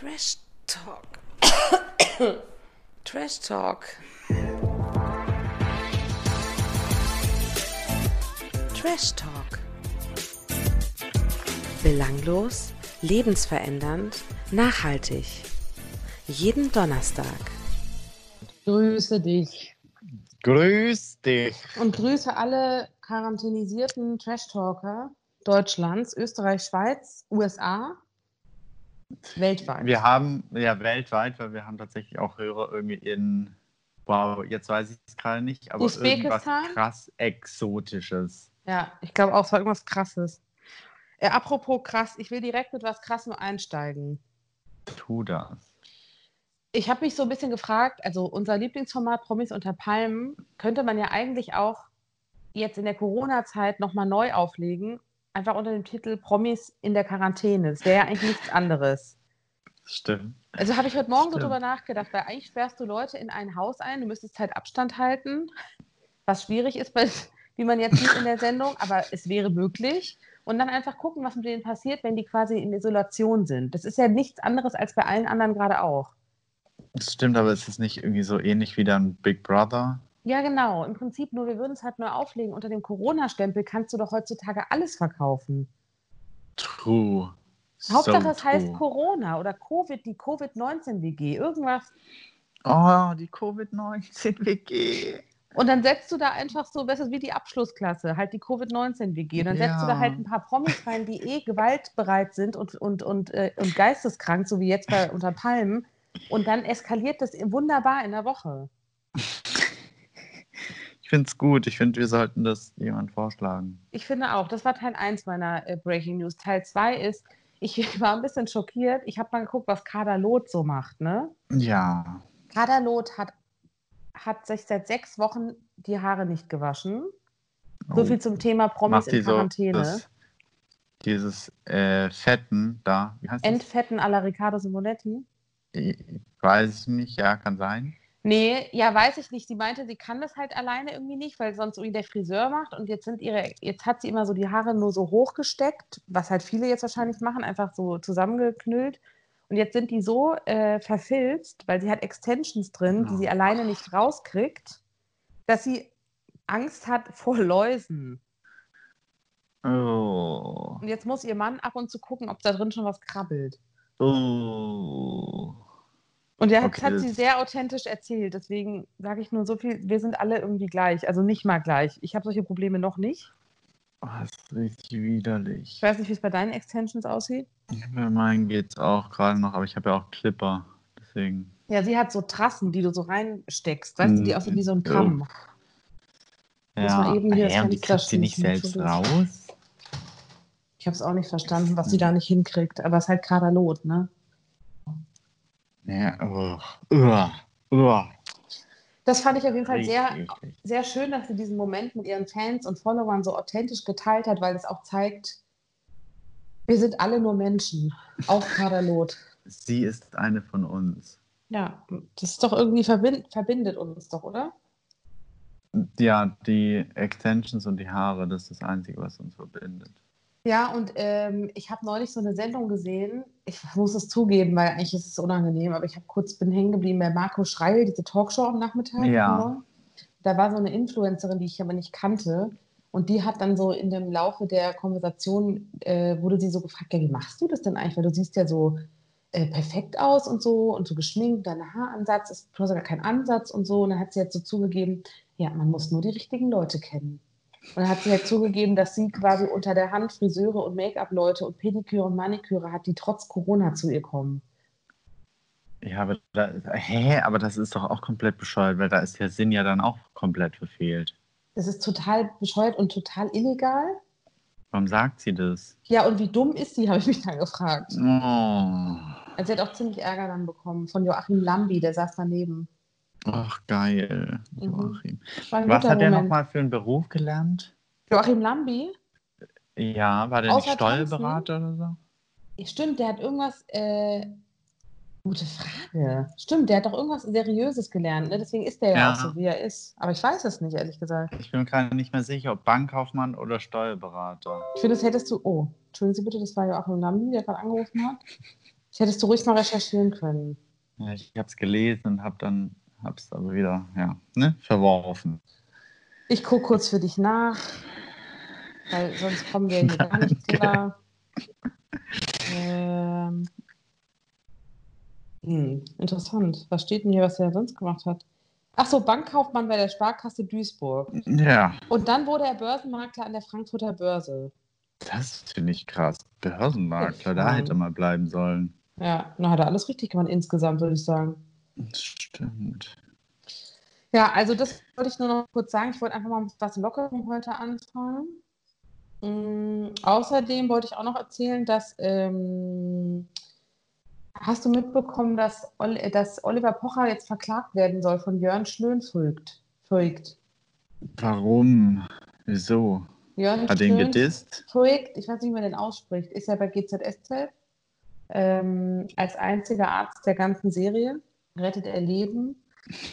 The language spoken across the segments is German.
Trash Talk. Trash Talk. Trash Talk. Belanglos, lebensverändernd, nachhaltig. Jeden Donnerstag. Grüße dich. Grüß dich. Und grüße alle quarantänisierten Trash-Talker Deutschlands, Österreich, Schweiz, USA, weltweit. Wir haben, ja, weltweit, weil wir haben tatsächlich auch Hörer irgendwie in, wow, jetzt weiß ich es gerade nicht, aber irgendwas krass Exotisches. Ja, ich glaube auch, es war irgendwas Krasses. Äh, apropos krass, ich will direkt mit was Krassem einsteigen. Tu das. Ich habe mich so ein bisschen gefragt, also unser Lieblingsformat Promis unter Palmen könnte man ja eigentlich auch jetzt in der Corona-Zeit nochmal neu auflegen, einfach unter dem Titel Promis in der Quarantäne. Das wäre ja eigentlich nichts anderes. Das stimmt. Also habe ich heute Morgen so Stimmt. drüber nachgedacht, weil eigentlich sperrst du Leute in ein Haus ein, du müsstest halt Abstand halten, was schwierig ist, bei, wie man jetzt sieht in der Sendung, aber es wäre möglich. Und dann einfach gucken, was mit denen passiert, wenn die quasi in Isolation sind. Das ist ja nichts anderes als bei allen anderen gerade auch. Das stimmt, aber ist es nicht irgendwie so ähnlich wie dann Big Brother? Ja, genau. Im Prinzip nur, wir würden es halt neu auflegen. Unter dem Corona-Stempel kannst du doch heutzutage alles verkaufen. True. Hauptsache, so es heißt true. Corona oder Covid, die Covid-19-WG, irgendwas. Oh, die Covid-19-WG. Und dann setzt du da einfach so, das ist wie die Abschlussklasse, halt die Covid-19-WG. Und dann setzt du da Ja. halt ein paar Promis rein, die eh gewaltbereit sind und, und, und, äh, und geisteskrank, so wie jetzt bei unter Palmen. Und dann eskaliert das wunderbar in der Woche. Ich finde es gut. Ich finde, wir sollten das jemand vorschlagen. Ich finde auch, das war Teil 1 meiner äh, Breaking News. Teil 2 ist, ich war ein bisschen schockiert. Ich habe mal geguckt, was Kader Loth so macht. Ne? Ja. Kader Loth hat, hat sich seit sechs Wochen die Haare nicht gewaschen. So Oh. viel zum Thema Promis in so Quarantäne. das, dieses äh, Fetten da. Wie heißt das? Entfetten alla Riccardo Simonetti? Ich weiß ich nicht, ja, kann sein. Nee, ja, weiß ich nicht. Sie meinte, sie kann das halt alleine irgendwie nicht, weil sonst irgendwie der Friseur macht. Und jetzt sind ihre, jetzt hat sie immer so die Haare nur so hochgesteckt, was halt viele jetzt wahrscheinlich machen, einfach so zusammengeknüllt. Und jetzt sind die so äh, verfilzt, weil sie hat Extensions drin, die sie alleine nicht rauskriegt, dass sie Angst hat vor Läusen. Oh. Und jetzt muss ihr Mann ab und zu gucken, ob da drin schon was krabbelt. Oh. Und ja, Okay, das hat sie sehr authentisch erzählt. Deswegen sage ich nur so viel, wir sind alle irgendwie gleich. Also nicht mal gleich. Ich habe solche Probleme noch nicht. Oh, das ist richtig widerlich. Ich weiß nicht, wie es bei deinen Extensions aussieht. Bei meinen geht's auch gerade noch, aber ich habe ja auch Clipper. Deswegen. Ja, sie hat so Trassen, die du so reinsteckst. Weißt du, die aussehen wie so ein Kamm. Muss Ja, mal eben hier hä, und die kriegt sie nicht selbst raus? Ich habe es auch nicht verstanden, was sie da nicht hinkriegt. Aber es ist halt gerade Lot, ne? Ja, oh. Oh. Oh. Das fand ich auf jeden Fall sehr, Richtig eklig. sehr schön, dass sie diesen Moment mit ihren Fans und Followern so authentisch geteilt hat, weil es auch zeigt, wir sind alle nur Menschen. Auch Kaderlot. Sie ist eine von uns. Ja, das ist doch irgendwie verbind, verbindet uns doch, oder? Ja, die Extensions und die Haare, das ist das Einzige, was uns verbindet. Ja, und ähm, ich habe neulich so eine Sendung gesehen. Ich muss es zugeben, weil eigentlich ist es unangenehm, aber ich habe kurz bin hängen geblieben bei Marco Schreil, diese Talkshow am Nachmittag. Ja. Da war so eine Influencerin, die ich aber nicht kannte. Und die hat dann so in dem Laufe der Konversation, äh, wurde sie so gefragt, ja, wie machst du das denn eigentlich? Weil du siehst ja so äh, perfekt aus und so und so geschminkt, dein Haaransatz ist du hast ja gar kein Ansatz und so. Und dann hat sie jetzt so zugegeben, ja, man muss nur die richtigen Leute kennen. Und dann hat sie halt zugegeben, dass sie quasi unter der Hand Friseure und Make-up-Leute und Pediküre und Maniküre hat, die trotz Corona zu ihr kommen. Ja, aber, da, hä, aber das ist doch auch komplett bescheuert, weil da ist der Sinn ja dann auch komplett verfehlt. Das ist total bescheuert und total illegal. Warum sagt sie das? Ja, und wie dumm ist sie, habe ich mich dann gefragt. Oh. Also sie hat auch ziemlich Ärger dann bekommen von Joachim Lambi, der saß daneben. Ach, geil. Mhm. Joachim. Ein Was hat er nochmal für einen Beruf gelernt? Joachim Lambi? Ja, war der nicht Außer? Steuerberater oder so? Ja, Stimmt, der hat irgendwas. Äh, gute Frage. Stimmt, der hat doch irgendwas Seriöses gelernt. Ne? Deswegen ist der ja, Ja. auch so, wie er ist. Aber ich weiß es nicht, ehrlich gesagt. Ich bin mir gerade nicht mehr sicher, ob Bankkaufmann oder Steuerberater. Ich finde, das hättest du. Oh, entschuldigen Sie bitte, das war Joachim Lambi, der gerade angerufen hat. Das hättest du ruhig mal recherchieren können. Ja, ich habe es gelesen und habe dann hab's aber wieder ja, ne, verworfen. Ich gucke kurz für dich nach, weil sonst kommen wir hier gar nicht klar. Ähm, hm, interessant. Was steht denn hier, was er sonst gemacht hat? Ach so, Bankkaufmann bei der Sparkasse Duisburg. Ja, Und dann wurde er Börsenmakler an der Frankfurter Börse. das finde ich krass. Börsenmakler, da fein. hätte er mal bleiben sollen. Ja, na, hat er alles richtig gemacht insgesamt, würde ich sagen. Das stimmt. Ja, also das wollte ich nur noch kurz sagen. Ich wollte einfach mal mit was Lockerem heute anfangen. Mm, außerdem wollte ich auch noch erzählen, dass ähm, hast du mitbekommen, dass, Ol äh, dass Oliver Pocher jetzt verklagt werden soll von Jörn Schlönvoigt? Voigt. Warum? Wieso? Jörn Hat ihn Schlön- gedisst? Voigt, ich weiß nicht, wie man den ausspricht, ist ja bei GZSZ ähm, als einziger Arzt der ganzen Serie, rettet er Leben.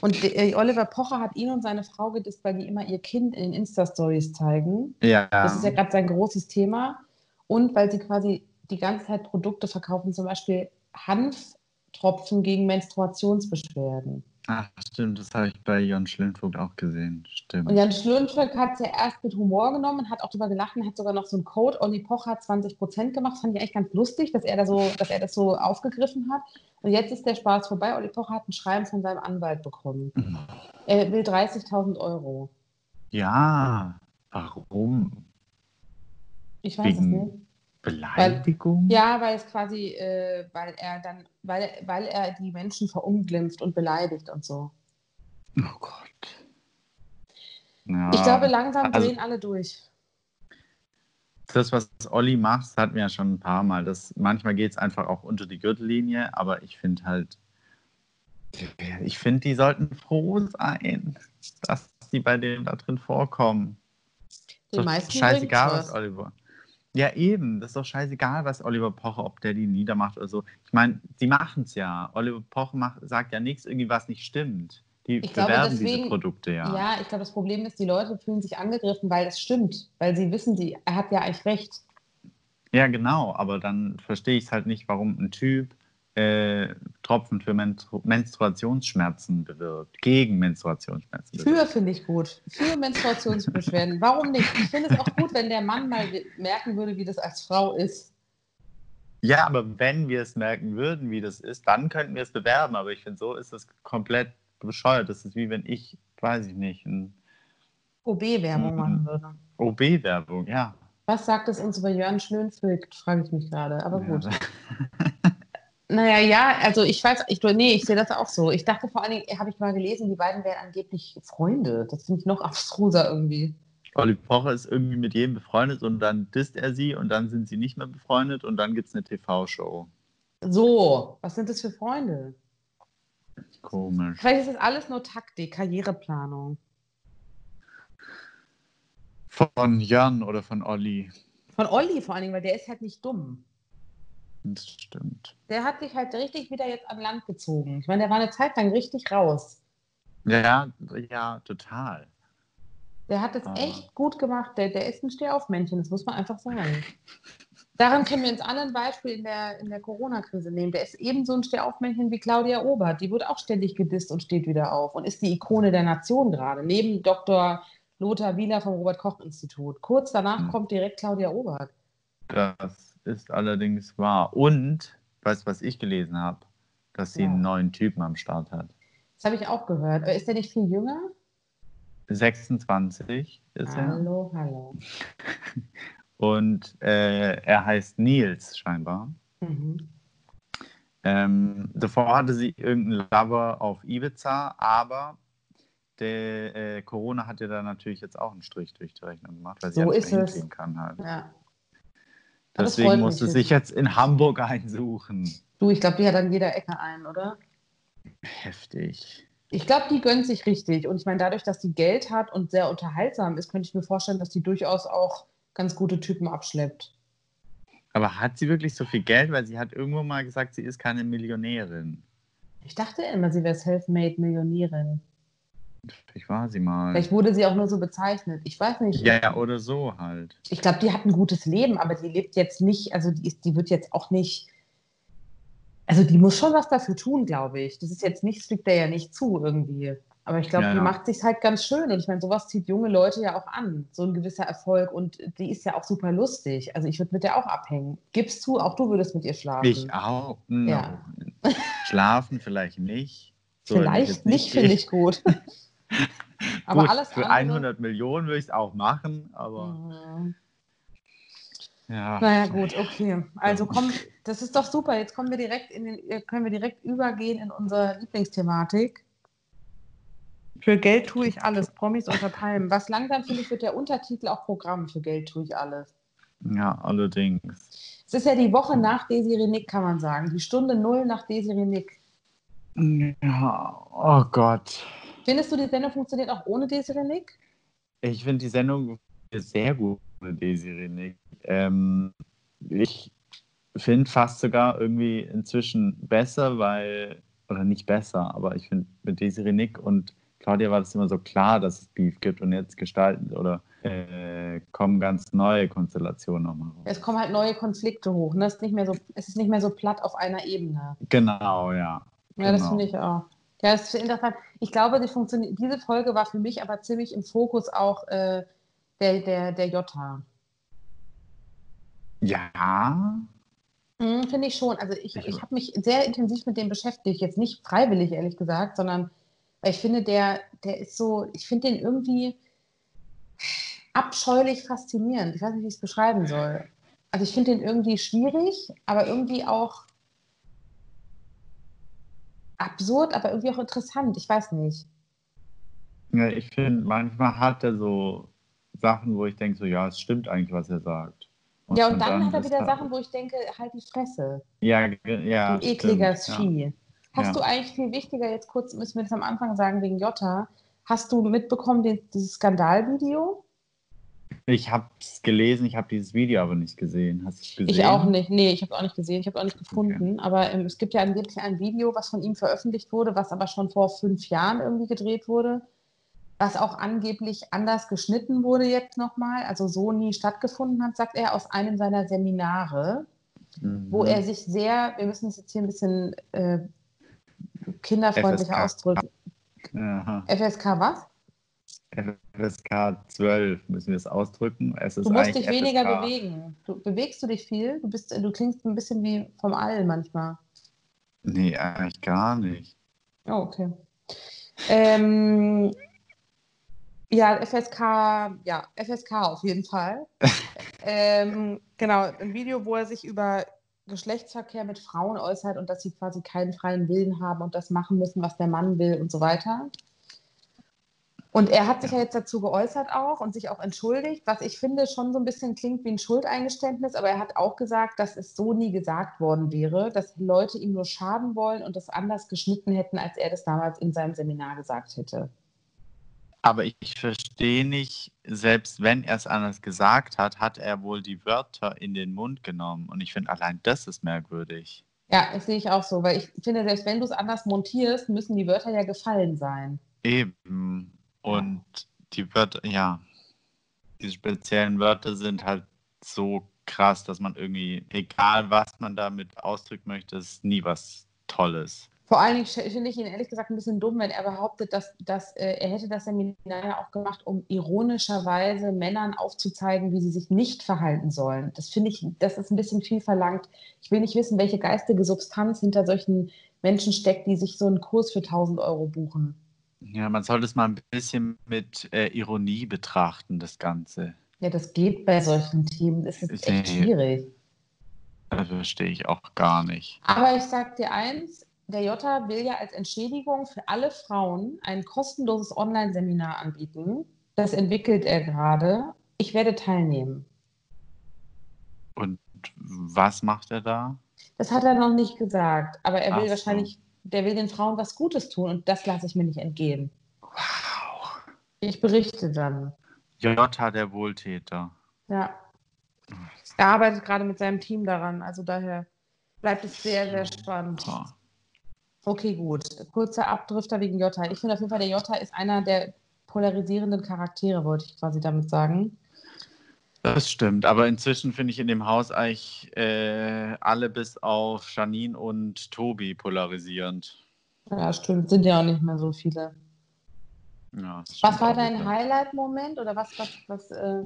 Und äh, Oliver Pocher hat ihn und seine Frau gedisst, weil die immer ihr Kind in den Insta-Stories zeigen. Ja. Das ist ja gerade sein großes Thema. Und weil sie quasi die ganze Zeit Produkte verkaufen, zum Beispiel Hanftropfen gegen Menstruationsbeschwerden. Ach, stimmt, das habe ich bei Jon Schlindvogt auch gesehen. Stimmt. Und Jan Schlönvöck hat es ja erst mit Humor genommen hat auch drüber gelacht und hat sogar noch so einen Code, Olli Pocher hat 20% gemacht. Fand ich eigentlich ganz lustig, dass er, da so, dass er das so aufgegriffen hat. Und jetzt ist der Spaß vorbei. Olli Pocher hat ein Schreiben von seinem Anwalt bekommen. Er will 30.000 Euro. Ja, warum? Ich weiß Wegen- es nicht. Beleidigung? Ja, weil es quasi, äh, weil er dann, weil, weil er die Menschen verunglimpft und beleidigt und so. Oh Gott. Ja, Ich glaube, langsam also- drehen alle durch. das, was Olli macht, hatten wir ja schon ein paar Mal. Das, manchmal geht es einfach auch unter die Gürtellinie, aber ich finde halt, ich finde, die sollten froh sein, dass die bei denen da drin vorkommen. Den doch meisten scheißegal, was Oliver. Ja, eben. Das ist doch scheißegal, was Oliver Pocher, ob der die niedermacht oder so. Ich meine, die machen es ja. Oliver Pocher macht, sagt ja nichts, irgendwie was nicht stimmt. Die Ich glaube, bewerben diese deswegen- Produkte ja. Ja, ich glaube, das Problem ist, die Leute fühlen sich angegriffen, weil es stimmt. Weil sie wissen, die, er hat ja eigentlich recht. Ja, genau. Aber dann verstehe ich es halt nicht, warum ein Typ äh, Tropfen für Menstru Menstruationsschmerzen bewirbt. Gegen Menstruationsschmerzen bewirbt. Für finde ich gut. Für Menstruationsbeschwerden. Warum nicht? Ich finde es auch gut, wenn der Mann mal merken würde, wie das als Frau ist. Ja, aber wenn wir es merken würden, wie das ist, dann könnten wir es bewerben. Aber ich finde, so ist das komplett bescheuert. Das ist wie wenn ich, weiß ich nicht, ein OB-Werbung machen würde. OB-Werbung, ja. Was sagt es uns über Jörn Schlönvögt, frage ich mich gerade. Aber gut. Ja. Naja, ja, also ich weiß, ich, nee, ich sehe das auch so. Ich dachte vor allen Dingen, habe ich mal gelesen, die beiden wären angeblich Freunde. Das finde ich noch abstruser irgendwie. Olli Pocher ist irgendwie mit jedem befreundet und dann disst er sie und dann sind sie nicht mehr befreundet und dann gibt es eine TV-Show. So, was sind das für Freunde? Komisch. Vielleicht ist das alles nur Taktik, Karriereplanung. Von Jan oder von Olli. Von Olli vor allen Dingen, weil der ist halt nicht dumm. Das stimmt. Der hat sich halt richtig wieder jetzt an Land gezogen. Ich meine, der war eine Zeit lang richtig raus. Ja, ja, total. Der hat es Ah. echt gut gemacht. Der, der ist ein Stehaufmännchen, das muss man einfach sagen. Daran können wir uns alle ein Beispiel in der, in der Corona-Krise nehmen. Der ist ebenso ein Stehaufmännchen wie Claudia Obert. Die wird auch ständig gedisst und steht wieder auf und ist die Ikone der Nation gerade. Neben Dr. Lothar Wieler vom Robert-Koch-Institut. Kurz danach Hm. kommt direkt Claudia Obert. Das ist allerdings wahr. Und, weißt du, was ich gelesen habe? Dass sie Ja. einen neuen Typen am Start hat. Das habe ich auch gehört. Ist der nicht viel jünger? 26 ist er. Hallo, hallo. Und äh, er heißt Nils scheinbar. Mhm. Ähm, davor hatte sie irgendeinen Lover auf Ibiza, aber der äh, Corona hat ja da natürlich jetzt auch einen Strich durch die Rechnung gemacht, weil sie So ja nicht ist hingehen kann halt. Ja. Deswegen musste mich sich jetzt in Hamburg einsuchen. Du, ich glaube, die hat an jeder Ecke einen, oder? Heftig. Ich glaube, die gönnt sich richtig. Und ich meine, dadurch, dass die Geld hat und sehr unterhaltsam ist, könnte ich mir vorstellen, dass die durchaus auch ganz gute Typen abschleppt. Aber hat sie wirklich so viel Geld? Weil sie hat irgendwo mal gesagt, sie ist keine Millionärin. Ich dachte immer, sie wäre Selfmade-Millionärin. Vielleicht war sie mal. Vielleicht wurde sie auch nur so bezeichnet. Ich weiß nicht. Ja, ja, oder so halt. Ich glaube, die hat ein gutes Leben, aber die lebt jetzt nicht, also die, ist, die wird jetzt auch nicht Also die muss schon was dafür tun, glaube ich. Das ist jetzt nicht, das liegt der ja nicht zu irgendwie. Aber ich glaube, Ja, die ja. macht sich halt ganz schön. Und ich meine, sowas zieht junge Leute ja auch an. So ein gewisser Erfolg. Und die ist ja auch super lustig. Also ich würde mit der auch abhängen. Gibst du, auch du würdest mit ihr schlafen. Ich auch. No. Ja. Schlafen vielleicht nicht. So, Vielleicht nicht, finde ich gut. Aber Gut, alles für andere- 100 Millionen würde ich es auch machen, aber Mhm. ja. Naja, gut, okay. Also komm, das ist doch super. Jetzt kommen wir direkt in den, äh, können wir direkt übergehen in unsere Lieblingsthematik. Für Geld tue ich alles, Promis unter Palmen. Was langsam, finde ich, wird der Untertitel auch Programm. Für Geld tue ich alles. Ja, allerdings. Es ist ja die Woche nach Desiree Nick, kann man sagen. Die Stunde Null nach Desiree Nick. Ja, oh Gott. Findest du, die Sendung funktioniert auch ohne Desiree Nick? Ich finde die Sendung sehr gut mit Desiree Nick. Ähm, ich finde fast sogar irgendwie inzwischen besser, weil, oder nicht besser, aber ich finde mit Desiree Nick und Claudia war das immer so klar, dass es Beef gibt und jetzt gestalten oder äh, kommen ganz neue Konstellationen nochmal raus. Es kommen halt neue Konflikte hoch. Ne? Es, ist nicht mehr so, es ist nicht mehr so platt auf einer Ebene. Genau, ja. Ja, das Genau. finde ich auch. Ja, das ist interessant. Ich glaube, die diese Folge war für mich aber ziemlich im Fokus auch äh, der, der, der Jota. Ja, Mhm, finde ich schon. Also ich, Ich- ich habe mich sehr intensiv mit dem beschäftigt. Jetzt nicht freiwillig, ehrlich gesagt, sondern weil ich finde, der, der ist so, ich finde den irgendwie abscheulich faszinierend. Ich weiß nicht, wie ich es beschreiben soll. Also ich finde den irgendwie schwierig, aber irgendwie auch absurd, aber irgendwie auch interessant. Ich weiß nicht. Ja, ich finde, manchmal hat er so Sachen, wo ich denke, so, ja, es stimmt eigentlich, was er sagt. Ja, und dann, hat er wieder da- Sachen, wo ich denke, halt die Fresse. Ja, ja. du ekliger Vieh. Hast Ja. du eigentlich viel wichtiger, jetzt kurz müssen wir das am Anfang sagen, wegen Jota, hast du mitbekommen, den, dieses Skandalvideo? Ich habe es gelesen, ich habe dieses Video aber nicht gesehen. Hast du es gesehen? Ich auch nicht. Nee, ich habe es auch nicht gesehen, ich habe es auch nicht gefunden. Aber ähm, es gibt ja angeblich ein Video, was von ihm veröffentlicht wurde, was aber schon vor fünf Jahren irgendwie gedreht wurde, was auch angeblich anders geschnitten wurde jetzt nochmal, also so nie stattgefunden hat, sagt er, aus einem seiner Seminare. Mhm. wo er sich sehr, wir müssen es jetzt hier ein bisschen äh, kinderfreundlicher FSK. ausdrücken. Aha. FSK was? FSK 12 müssen wir es ausdrücken. Es ist Du musst dich weniger FSK. bewegen. Du, bewegst du dich viel? Du, bist, du klingst ein bisschen wie vom All manchmal. Nee, eigentlich gar nicht. Oh, okay. Ähm, ja, FSK, ja, FSK auf jeden Fall. ähm, genau, ein Video, wo er sich über Geschlechtsverkehr mit Frauen äußert und dass sie quasi keinen freien Willen haben und das machen müssen, was der Mann will und so weiter. Und er hat sich ja jetzt dazu geäußert auch und sich auch entschuldigt, was ich finde schon so ein bisschen klingt wie ein Schuldeingeständnis, aber er hat auch gesagt, dass es so nie gesagt worden wäre, dass Leute ihm nur schaden wollen und das anders geschnitten hätten, als er das damals in seinem Seminar gesagt hätte. Aber ich verstehe nicht, selbst wenn er es anders gesagt hat, hat er wohl die Wörter in den Mund genommen. Und ich finde, allein das ist merkwürdig. Ja, das sehe ich auch so, weil ich finde, selbst wenn du es anders montierst, müssen die Wörter ja gefallen sein. Eben. Und die Wörter, ja, die speziellen Wörter sind halt so krass, dass man irgendwie, egal was man damit ausdrücken möchte, ist nie was Tolles. Vor allen Dingen finde ich ihn ehrlich gesagt ein bisschen dumm, wenn er behauptet, dass, dass äh, er hätte das Seminar ja auch gemacht, um ironischerweise Männern aufzuzeigen, wie sie sich nicht verhalten sollen. Das finde ich, das ist ein bisschen viel verlangt. Ich will nicht wissen, welche geistige Substanz hinter solchen Menschen steckt, die sich so einen Kurs für 1000 Euro buchen. Ja, man sollte es mal ein bisschen mit äh, Ironie betrachten, das Ganze. Ja, das geht bei solchen Themen. Das ist Ist echt nee. schwierig. Das verstehe ich auch gar nicht. Aber ich sag dir eins, der Jota will ja als Entschädigung für alle Frauen ein kostenloses Online-Seminar anbieten. Das entwickelt er gerade. Ich werde teilnehmen. Und was macht er da? Das hat er noch nicht gesagt, aber er will so. wahrscheinlich, der will den Frauen was Gutes tun und das lasse ich mir nicht entgehen. Wow. Ich berichte dann. Jota, der Wohltäter. Ja. Er arbeitet gerade mit seinem Team daran, also daher bleibt es sehr, sehr spannend. Okay, gut. Kurzer Abdrifter wegen Jota. Ich finde auf jeden Fall, der Jota ist einer der polarisierenden Charaktere, wollte ich quasi damit sagen. Das stimmt, aber inzwischen finde ich in dem Haus eigentlich äh, alle bis auf Janine und Tobi polarisierend. Ja, stimmt. Sind ja auch nicht mehr so viele. Ja, Was war dein. Highlight-Moment oder was, was, was, äh,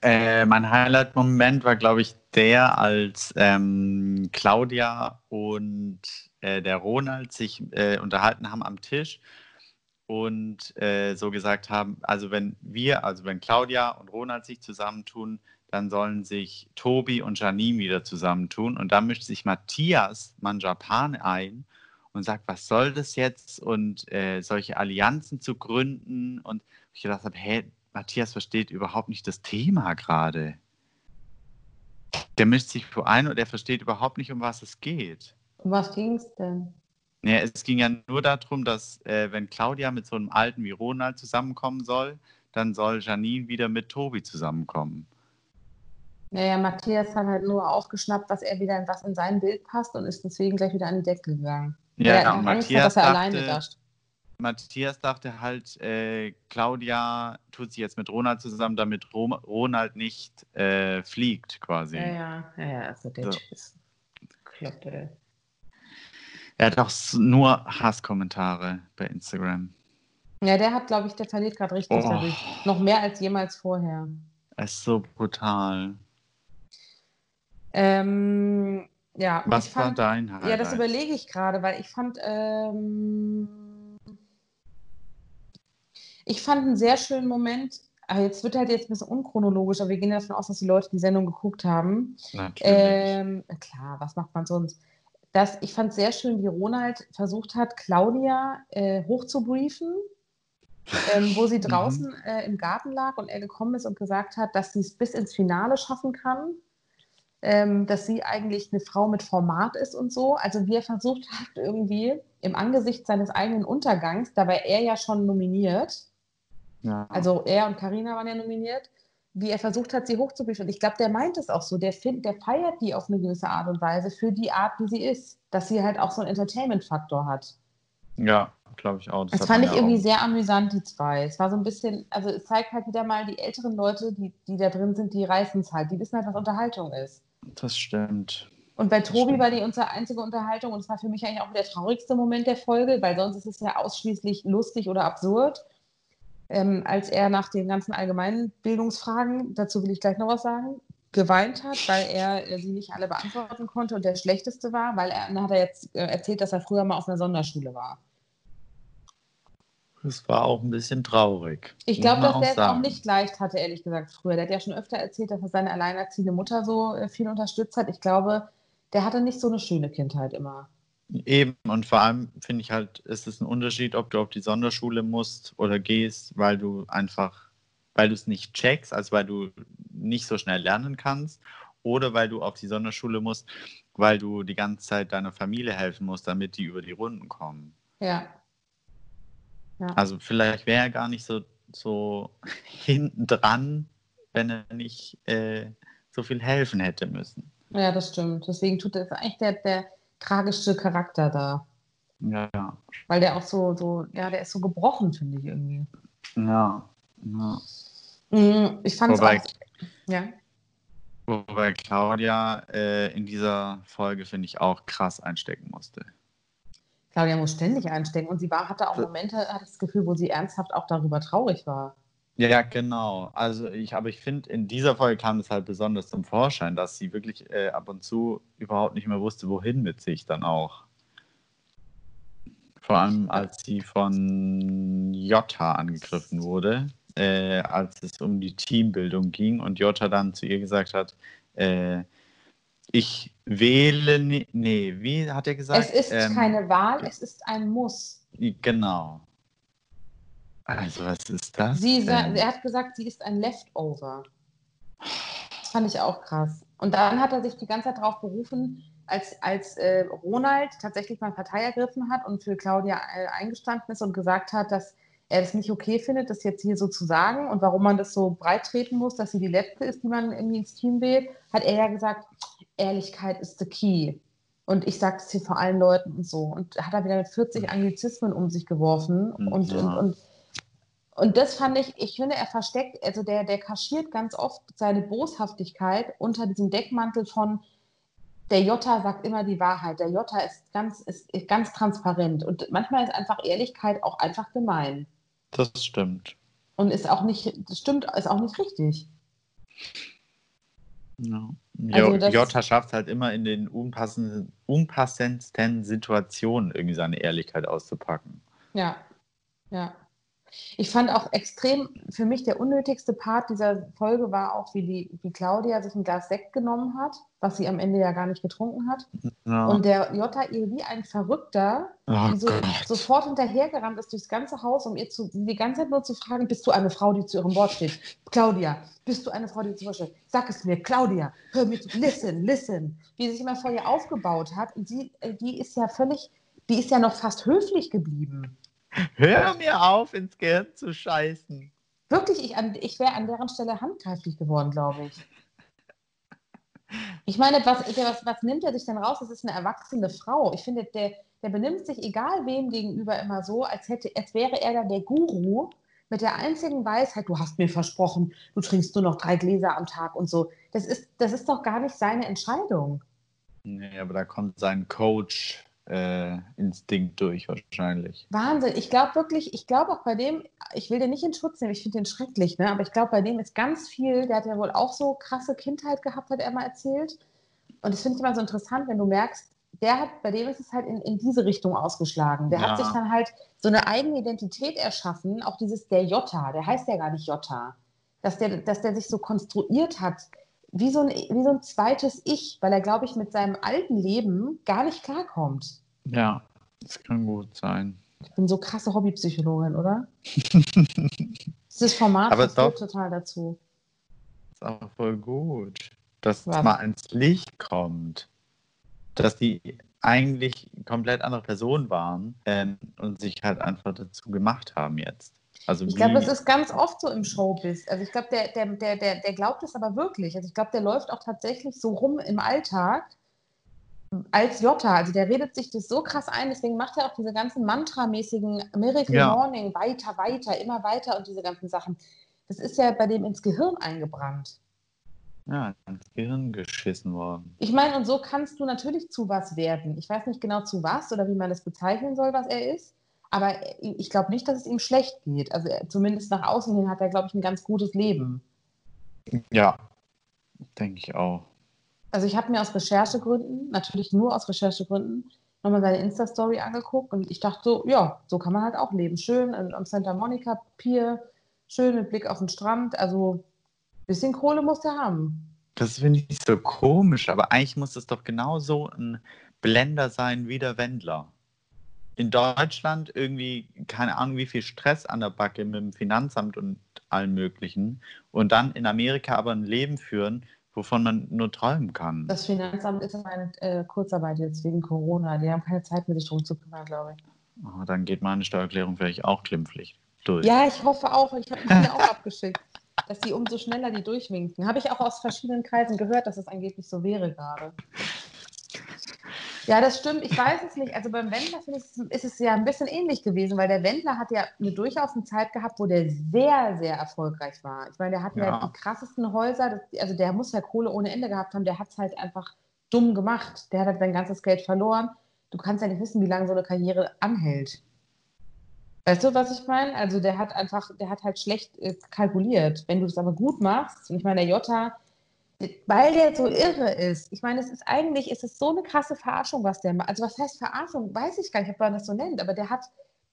Äh, mein Highlight-Moment war, glaube ich, der, als ähm, Claudia und äh, der Ronald sich äh, unterhalten haben am Tisch und äh, so gesagt haben, also wenn wir, also wenn Claudia und Ronald sich zusammentun, dann sollen sich Tobi und Janine wieder zusammentun. Und da mischt sich Matthias Manjapan ein und sagt, was soll das jetzt? Und äh, solche Allianzen zu gründen. Und ich gedacht habe, hä, Matthias versteht überhaupt nicht das Thema gerade. Der mischt sich vor ein und er versteht überhaupt nicht, um was es geht. um was ging es denn? Ja, es ging ja nur darum, dass äh, wenn Claudia mit so einem Alten wie Ronald zusammenkommen soll, dann soll Janine wieder mit Tobi zusammenkommen. Naja, Matthias hat halt nur aufgeschnappt, was er wieder in was in sein Bild passt und ist deswegen gleich wieder an die Decke gegangen. Ja, hat, Matthias dass er alleine dachte. Matthias dachte halt, äh, Claudia tut sich jetzt mit Ronald zusammen, damit Ro Ronald nicht äh, fliegt, quasi. Ja, ja, ja, also der So. Ey. Er hat auch nur Hasskommentare bei Instagram. Ja, der hat, glaube ich, der verliert gerade richtig Oh. dadurch. Noch mehr als jemals vorher. Es ist so brutal. Ähm, ja, Was fand, war dein Highlight? Ja, das überlege ich gerade, weil ich fand, ähm, ich fand einen sehr schönen Moment. Aber jetzt wird halt jetzt ein bisschen unchronologisch, aber wir gehen davon aus, dass die Leute die Sendung geguckt haben. Natürlich. Ähm, klar, was macht man sonst? Das, ich fand sehr schön, wie Ronald versucht hat, Claudia äh, hochzubriefen, ähm, wo sie draußen äh, im Garten lag und er gekommen ist und gesagt hat, dass sie es bis ins Finale schaffen kann, ähm, dass sie eigentlich eine Frau mit Format ist und so. Also wie er versucht hat, irgendwie im Angesicht seines eigenen Untergangs, dabei er ja schon nominiert, ja. also er und Karina waren ja nominiert, wie er versucht hat, sie hochzubriefen. Und ich glaube, der meint es auch so. Der, find, der feiert die auf eine gewisse Art und Weise für die Art, wie sie ist. Dass sie halt auch so einen Entertainment-Faktor hat. ja, glaube ich auch. Das hat fand ich ja irgendwie auch. sehr amüsant, die zwei. Es war so ein bisschen, also es zeigt halt wieder mal, die älteren Leute, die, die da drin sind, die reißen es halt. Die wissen halt, was Unterhaltung ist. Das stimmt. Und bei Tobi war die unsere einzige Unterhaltung und es war für mich eigentlich auch der traurigste Moment der Folge, weil sonst ist es ja ausschließlich lustig oder absurd. Ähm, als er nach den ganzen allgemeinen Bildungsfragen, dazu will ich gleich noch was sagen, geweint hat, weil er äh, sie nicht alle beantworten konnte und der schlechteste war, weil er, dann hat er jetzt äh, erzählt, dass er früher mal auf einer Sonderschule war. Das war auch ein bisschen traurig. Ich glaube, dass der es auch nicht leicht hatte, ehrlich gesagt, früher. Der hat ja schon öfter erzählt, dass er seine alleinerziehende Mutter so äh, viel unterstützt hat. Ich glaube, der hatte nicht so eine schöne Kindheit immer. Eben, und vor allem finde ich halt, ist es ein Unterschied, ob du auf die Sonderschule musst oder gehst, weil du einfach, weil du es nicht checkst, also weil du nicht so schnell lernen kannst, oder weil du auf die Sonderschule musst, weil du die ganze Zeit deiner Familie helfen musst, damit die über die Runden kommen. Ja. Also vielleicht wäre er gar nicht so, so hinten dran, wenn er nicht äh, so viel helfen hätte müssen. Ja, das stimmt. Deswegen tut er ist eigentlich der, der tragische Charakter da. Ja, ja. Weil der auch so, so, ja, der ist so gebrochen, finde ich irgendwie. Ja. ja. Mm, Ich fand es Wobei, auch. Ja. wobei Claudia äh, in dieser Folge, finde ich, auch krass einstecken musste. Claudia muss ständig einstecken und sie war, hatte auch Das- Momente, hatte das Gefühl, wo sie ernsthaft auch darüber traurig war. Ja, genau. Also ich, aber ich finde, in dieser Folge kam es halt besonders zum Vorschein, dass sie wirklich äh, ab und zu überhaupt nicht mehr wusste, wohin mit sich dann auch. Vor allem, als sie von Jota angegriffen wurde, äh, als es um die Teambildung ging und Jota dann zu ihr gesagt hat, äh, ich wähle, nee, wie hat er gesagt? Es ist Ähm, keine Wahl, es ist ein Muss. Genau. Also was ist das? Sie er hat gesagt, sie ist ein Leftover. Das fand ich auch krass. Und dann hat er sich die ganze Zeit darauf berufen, als, als äh, Ronald tatsächlich mal Partei ergriffen hat und für Claudia äh, eingestanden ist und gesagt hat, dass er das nicht okay findet, das jetzt hier so zu sagen und warum man das so breit treten muss, dass sie die Letzte ist, die man irgendwie ins Team wählt, hat er ja gesagt, Ehrlichkeit ist the key. Und ich sage das hier vor allen Leuten und so. Und hat er wieder mit 40 Anglizismen um sich geworfen. Und, Ja. und, und, Und das fand ich, ich finde, er versteckt, also der, der kaschiert ganz oft seine Boshaftigkeit unter diesem Deckmantel von, der Jota sagt immer die Wahrheit. Der Jota ist ganz, ist, ist ganz transparent. Und manchmal ist einfach Ehrlichkeit auch einfach gemein. Das stimmt. Und ist auch nicht, das stimmt, ist auch nicht richtig. Ja. Also Jota schafft halt immer in den unpassenden, unpassendsten Situationen irgendwie seine Ehrlichkeit auszupacken. Ja, ja. Ich fand auch extrem, für mich der unnötigste Part dieser Folge war auch, wie, die, wie Claudia sich ein Glas Sekt genommen hat, was sie am Ende ja gar nicht getrunken hat. Ja. Und der Jota ihr wie ein Verrückter oh die so, sofort hinterhergerannt ist durchs ganze Haus, um ihr zu, die ganze Zeit nur zu fragen, bist du eine Frau, die zu ihrem Wort steht? Claudia, bist du eine Frau, die zu ihrem Wort steht? Sag es mir, Claudia, hör mir zu, listen, listen. Wie sie sich immer vor ihr aufgebaut hat. Und sie, die ist ja völlig, die ist ja noch fast höflich geblieben. Hör mir auf, ins Gehirn zu scheißen. Wirklich, ich, ich wäre an deren Stelle handgreiflich geworden, glaube ich. Ich meine, was, was, was nimmt er sich denn raus? Das ist eine erwachsene Frau. Ich finde, der, der benimmt sich egal wem gegenüber immer so, als, hätte, als wäre er da der Guru mit der einzigen Weisheit, du hast mir versprochen, du trinkst nur noch drei Gläser am Tag und so. Das ist, das ist doch gar nicht seine Entscheidung. Nee, aber da kommt sein Coach-Instinkt durch wahrscheinlich. Wahnsinn. Ich glaube wirklich, ich glaube auch bei dem, ich will den nicht in Schutz nehmen, ich finde den schrecklich, ne? aber ich glaube, bei dem ist ganz viel, der hat ja wohl auch so krasse Kindheit gehabt, hat er mal erzählt. Und das finde ich immer so interessant, wenn du merkst, der hat, bei dem ist es halt in, in diese Richtung ausgeschlagen. Der Ja. hat sich dann halt so eine eigene Identität erschaffen, auch dieses der Jota, der heißt ja gar nicht Jota. Dass der, dass der sich so konstruiert hat, wie so, ein, wie so ein zweites Ich, weil er, glaube ich, mit seinem alten Leben gar nicht klarkommt. Ja, das kann gut sein. Ich bin so krasse Hobbypsychologin, oder? Dieses Format Aber passt doch. total dazu. ist auch voll gut, dass Was? es mal ans Licht kommt. Dass die eigentlich komplett andere Personen waren ähm, und sich halt einfach dazu gemacht haben jetzt. Also Ich glaube, es ist ganz oft so im Showbiz. Also ich glaube, der, der, der, der, der glaubt es aber wirklich. Also ich glaube, der läuft auch tatsächlich so rum im Alltag als Jota. Also der redet sich das so krass ein, deswegen macht er auch diese ganzen mantramäßigen Miracle Ja. Morning, weiter, weiter, immer weiter und diese ganzen Sachen. Das ist ja bei dem ins Gehirn eingebrannt. ja, ins Gehirn geschissen worden. Ich meine, und so kannst du natürlich zu was werden. Ich weiß nicht genau zu was oder wie man das bezeichnen soll, was er ist. Aber ich glaube nicht, dass es ihm schlecht geht. Also er- zumindest nach außen hin hat er, glaube ich, ein ganz gutes Leben. Ja, denke ich auch. Also ich habe mir aus Recherchegründen, natürlich nur aus Recherchegründen, nochmal seine Insta-Story angeguckt und ich dachte so, ja, so kann man halt auch leben. Schön am am Santa Monica Pier, schön mit Blick auf den Strand. Also ein bisschen Kohle muss der haben. Das finde ich so komisch, aber eigentlich muss es doch genauso ein Blender sein wie der Wendler. In Deutschland irgendwie, keine Ahnung, wie viel Stress an der Backe mit dem Finanzamt und allem Möglichen. Und dann in Amerika aber ein Leben führen, wovon man nur träumen kann. Das Finanzamt ist in eine äh, Kurzarbeit jetzt wegen Corona. Die haben keine Zeit mehr, sich drum zu kümmern, glaube ich. Oh, dann geht meine Steuererklärung vielleicht auch glimpflich durch. Ja, ich hoffe auch. Ich habe mir auch abgeschickt, dass die umso schneller die durchwinken. Habe ich auch aus verschiedenen Kreisen gehört, dass es angeblich so wäre gerade. Ja, das stimmt. Ich weiß es nicht. Also beim Wendler finde ich, ist es ja ein bisschen ähnlich gewesen, weil der Wendler hat ja eine durchaus eine Zeit gehabt, wo der sehr, sehr erfolgreich war. Ich meine, der hat ja, Ja. die krassesten Häuser. Das, also der muss ja Kohle ohne Ende gehabt haben. Der hat es halt einfach dumm gemacht. Der hat halt sein ganzes Geld verloren. Du kannst ja nicht wissen, wie lange so eine Karriere anhält. Weißt du, was ich meine? Also der hat einfach, der hat halt schlecht äh, kalkuliert. Wenn du das aber gut machst, und ich meine, der Jota, weil der so irre ist, ich meine, es ist eigentlich, es ist so eine krasse Verarschung, was der macht. Also was heißt Verarschung? Weiß ich gar nicht, ob man das so nennt, aber der hat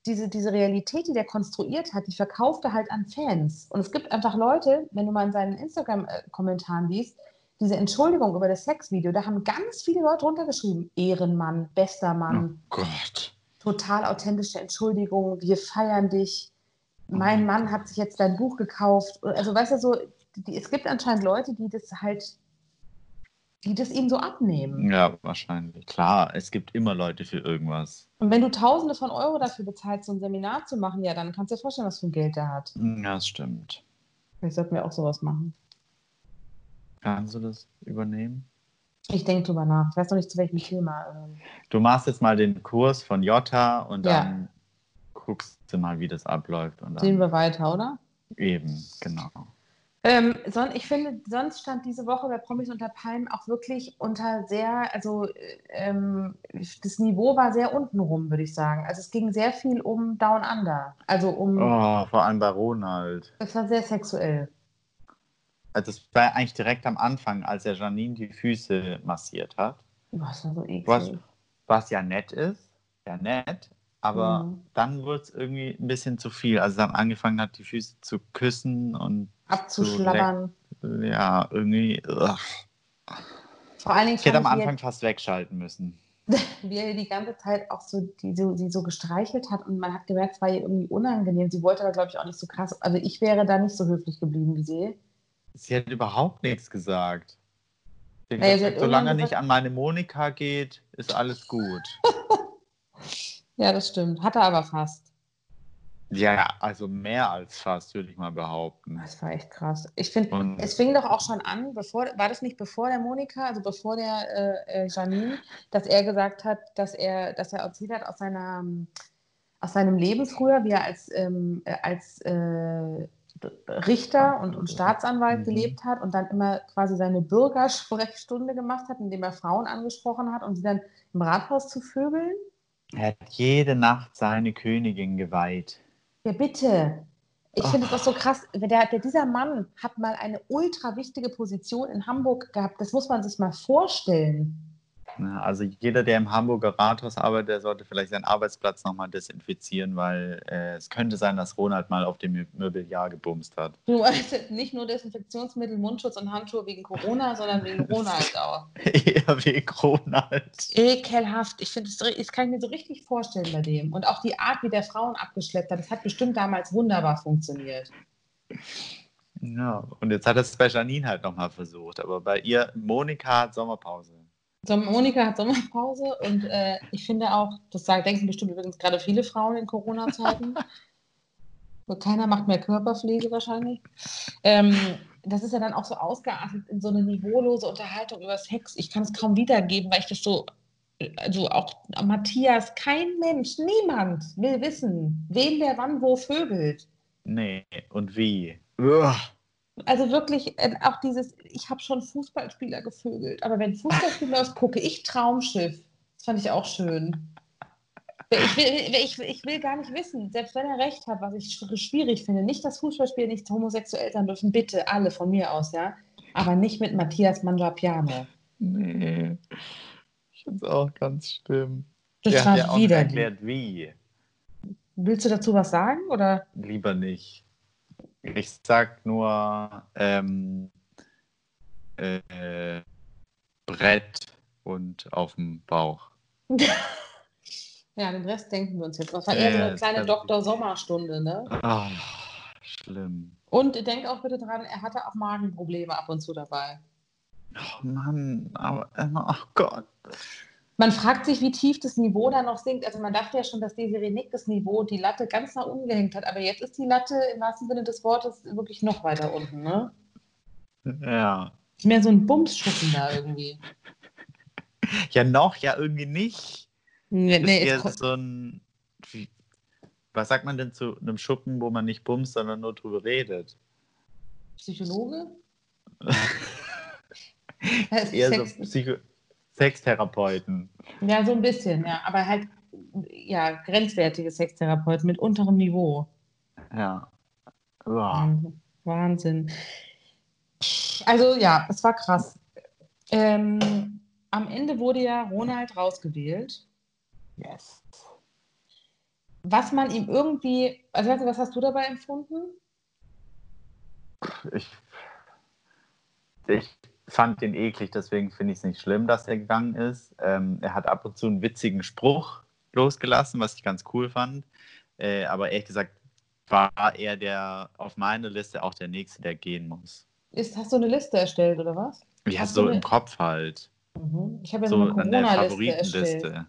diese, diese Realität, die der konstruiert hat, die verkauft er halt an Fans. Und es gibt einfach Leute, wenn du mal in seinen Instagram-Kommentaren liest, diese Entschuldigung über das Sexvideo, da haben ganz viele Leute runtergeschrieben, Ehrenmann, bester Oh Mann, Gott. total authentische Entschuldigung, wir feiern dich. Mein Mann hat sich jetzt dein Buch gekauft. Also weißt du, so, die, es gibt anscheinend Leute, die das halt, die das ihm so abnehmen. Ja, wahrscheinlich. Klar, es gibt immer Leute für irgendwas. Und wenn du Tausende von Euro dafür bezahlst, so ein Seminar zu machen, ja, dann kannst du dir vorstellen, was für ein Geld der hat. Ja, das stimmt. Vielleicht sollten wir auch sowas machen. Kannst du das übernehmen? Ich denke drüber nach. Ich weiß noch nicht, zu welchem Thema. ähm. Du machst jetzt mal den Kurs von Jota und Ja. dann guckst du mal, wie das abläuft. Und Sehen dann wir weiter, oder? eben, genau. Ähm, son, ich finde, sonst stand diese Woche bei Promis unter Palmen auch wirklich unter sehr, also ähm, das Niveau war sehr untenrum, würde ich sagen. Also es ging sehr viel um Down Under. Also um, Oh, vor allem bei Ronald. es war sehr sexuell. Also das war eigentlich direkt am Anfang, als er Janine die Füße massiert hat. Was war so eklig. Was, was ja nett ist, ja nett, aber Mhm. dann wurde es irgendwie ein bisschen zu viel. Also dann angefangen hat, die Füße zu küssen und Abzuschlabbern. zu ja, irgendwie. ugh. Vor allen Dingen Ich hätte am Anfang fast wegschalten müssen. wie er die ganze Zeit auch so die, so, die so gestreichelt hat und man hat gemerkt, es war ihr irgendwie unangenehm. Sie wollte aber, glaube ich, auch nicht so krass. Also ich wäre da nicht so höflich geblieben wie sie. Sie hat überhaupt nichts gesagt. Naja, gesagt, solange er nicht an meine Monika geht, ist alles gut. Ja, das stimmt. Hat er aber fast. ja, also mehr als fast, würde ich mal behaupten. Das war echt krass. Ich finde, es fing doch auch schon an, bevor, war das nicht bevor der Monika, also bevor der äh, äh, Janine, dass er gesagt hat, dass er, dass er erzählt hat aus seiner ähm, aus seinem Leben früher, wie er als, ähm, äh, als äh, Richter und, und Staatsanwalt Mhm. gelebt hat und dann immer quasi seine Bürgersprechstunde gemacht hat, indem er Frauen angesprochen hat und sie dann im Rathaus zu vögeln. Er hat jede Nacht seine Königin geweiht. Ja, bitte. Ich finde es Ach. doch so krass. Der, der, dieser Mann hat mal eine ultra wichtige Position in Hamburg gehabt. Das muss man sich mal vorstellen. Ja, Also jeder, der im Hamburger Rathaus arbeitet, der sollte vielleicht seinen Arbeitsplatz nochmal desinfizieren, weil äh, es könnte sein, dass Ronald mal auf dem Möbeljahr gebumst hat. Du also nicht nur Desinfektionsmittel, Mundschutz und Handschuhe wegen Corona, sondern wegen Ronald auch. Eher wegen Ronald. Ekelhaft. Ich finde, das, das kann ich mir so richtig vorstellen bei dem. Und auch die Art, wie der Frauen abgeschleppt hat, das hat bestimmt damals wunderbar funktioniert. Ja, und jetzt hat es bei Janine halt nochmal versucht, aber bei ihr, Monika hat Sommerpause. Monika hat Sommerpause und äh, ich finde auch, das sagen, denken bestimmt übrigens gerade viele Frauen in Corona-Zeiten. Keiner macht mehr Körperpflege wahrscheinlich. Ähm, das ist ja dann auch so ausgeartet in so eine niveaulose Unterhaltung über Sex. Ich kann es kaum wiedergeben, weil ich das so, also auch Matthias, kein Mensch, niemand will wissen, wen der wann wo vögelt. Nee, und wie? Uah. Also wirklich äh, auch dieses, ich habe schon Fußballspieler gevögelt, aber wenn Fußballspiel läuft, gucke ich Traumschiff. Das fand ich auch schön. Ich will, ich, ich will gar nicht wissen, selbst wenn er recht hat, was ich sch- schwierig finde, nicht, dass Fußballspieler nicht homosexuell sein dürfen, bitte, alle von mir aus, ja, aber nicht mit Matthias Mangiapiano. Nee. Ich finde es auch ganz schlimm. Das Der hat ja auch erklärt, wie. Willst du dazu was sagen, oder? Lieber nicht. Ich sag nur ähm, äh, Brett und auf dem Bauch. Ja, den Rest denken wir uns jetzt. Das war eher so eine kleine Dr. Sommerstunde, ne? Ah, schlimm. Und denk auch bitte dran, er hatte auch Magenprobleme ab und zu dabei. Oh Mann, aber, oh Gott. Man fragt sich, wie tief das Niveau da noch sinkt. Also man dachte ja schon, dass Desiree Nick das Niveau, die Latte ganz nach unten gehängt hat. Aber jetzt ist die Latte im wahrsten Sinne des Wortes wirklich noch weiter unten. Ne? Ja. Ist mehr so ein Bumsschuppen da irgendwie. Ja, noch, ja, irgendwie nicht. Nee, ist nee, eher jetzt, so ein. Wie, was sagt man denn zu einem Schuppen, wo man nicht bumst, sondern nur drüber redet? Psychologe? Ist Eher so Sex- Psycho Sextherapeuten. ja, so ein bisschen, ja. Aber halt, ja, grenzwertige Sextherapeuten mit unterem Niveau. Ja. Uah. Wahnsinn. Also ja, es war krass. Ähm, am Ende wurde ja Ronald rausgewählt. Yes. Was man ihm irgendwie, also was hast du dabei empfunden? Ich, ich fand den eklig, deswegen finde ich es nicht schlimm, dass er gegangen ist. Ähm, er hat ab und zu einen witzigen Spruch losgelassen, was ich ganz cool fand. Äh, aber ehrlich gesagt war er der auf meiner Liste auch der Nächste, der gehen muss. Ist, hast du eine Liste erstellt oder was? Ja, Hast so im Kopf halt. Mhm. Ich habe ja so, So eine Corona-Liste erstellt.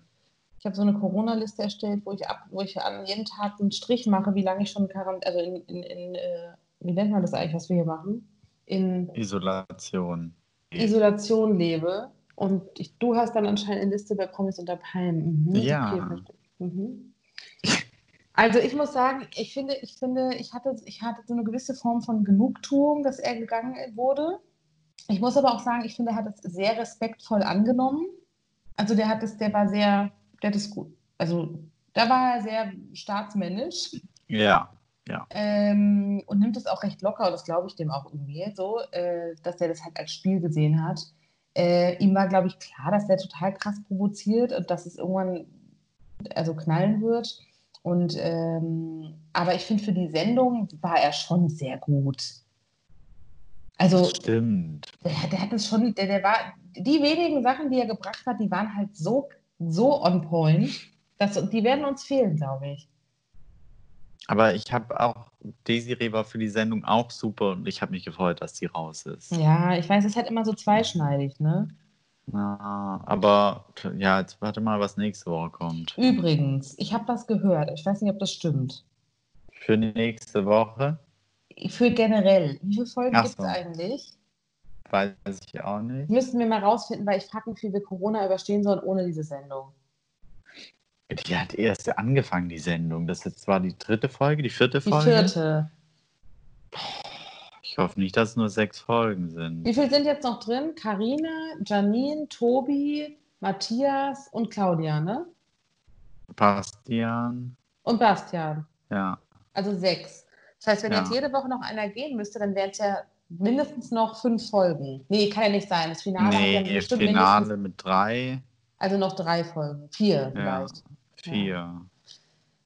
Ich habe so eine Corona-Liste erstellt, wo ich ab, wo ich an jeden Tag einen Strich mache, wie lange ich schon Quarant also in, in, in äh, wie nennt man das eigentlich, was wir hier machen? In Isolation. Isolation lebe. Und ich, du hast dann anscheinend eine Liste bei Promis unter Palmen. Mhm. Ja. Okay, mhm. Also ich muss sagen, ich finde, ich finde, ich hatte, ich hatte so eine gewisse Form von Genugtuung, dass er gegangen wurde. Ich muss aber auch sagen, ich finde, er hat es sehr respektvoll angenommen. Also der hat es, der war sehr, der hat es gut. Also da war er sehr staatsmännisch. Ja, ja. Ähm, und nimmt es auch recht locker, und das glaube ich dem auch irgendwie so, äh, dass er das halt als Spiel gesehen hat. Äh, ihm war, glaube ich, klar, dass er total krass provoziert und dass es irgendwann also knallen wird. Und ähm, aber ich finde, für die Sendung war er schon sehr gut. Also, Stimmt. Der, der hat es schon, der, der war, die wenigen Sachen, die er gebracht hat, die waren halt so, so on point, dass die werden uns fehlen, glaube ich. Aber ich habe auch, Desiree war für die Sendung auch super und ich habe mich gefreut, dass sie raus ist. Ja, ich weiß, es ist halt immer so zweischneidig, ne? Ja, aber ja, jetzt warte mal, was nächste Woche kommt. Übrigens, ich habe was gehört. Ich weiß nicht, ob das stimmt. Für nächste Woche? Für generell. Wie viele Folgen Ach gibt es so. eigentlich? Weiß ich auch nicht. Müssten wir mal rausfinden, weil ich frage mich, wie wir Corona überstehen sollen ohne diese Sendung. Die hat erst angefangen, die Sendung. Das ist jetzt zwar die dritte Folge, die vierte Die Folge. vierte. Ich hoffe nicht, dass es nur sechs Folgen sind. Wie viele sind jetzt noch drin? Karina, Janine, Tobi, Matthias und Claudia, ne? Bastian, Und Bastian. ja. Also sechs. Das heißt, wenn Ja. jetzt jede Woche noch einer gehen müsste, dann wären es ja mindestens noch fünf Folgen. Nee, kann ja nicht sein. Das Finale hat ja Nee, Finale mit drei, also noch drei Folgen. Vier ja, vielleicht. Vier.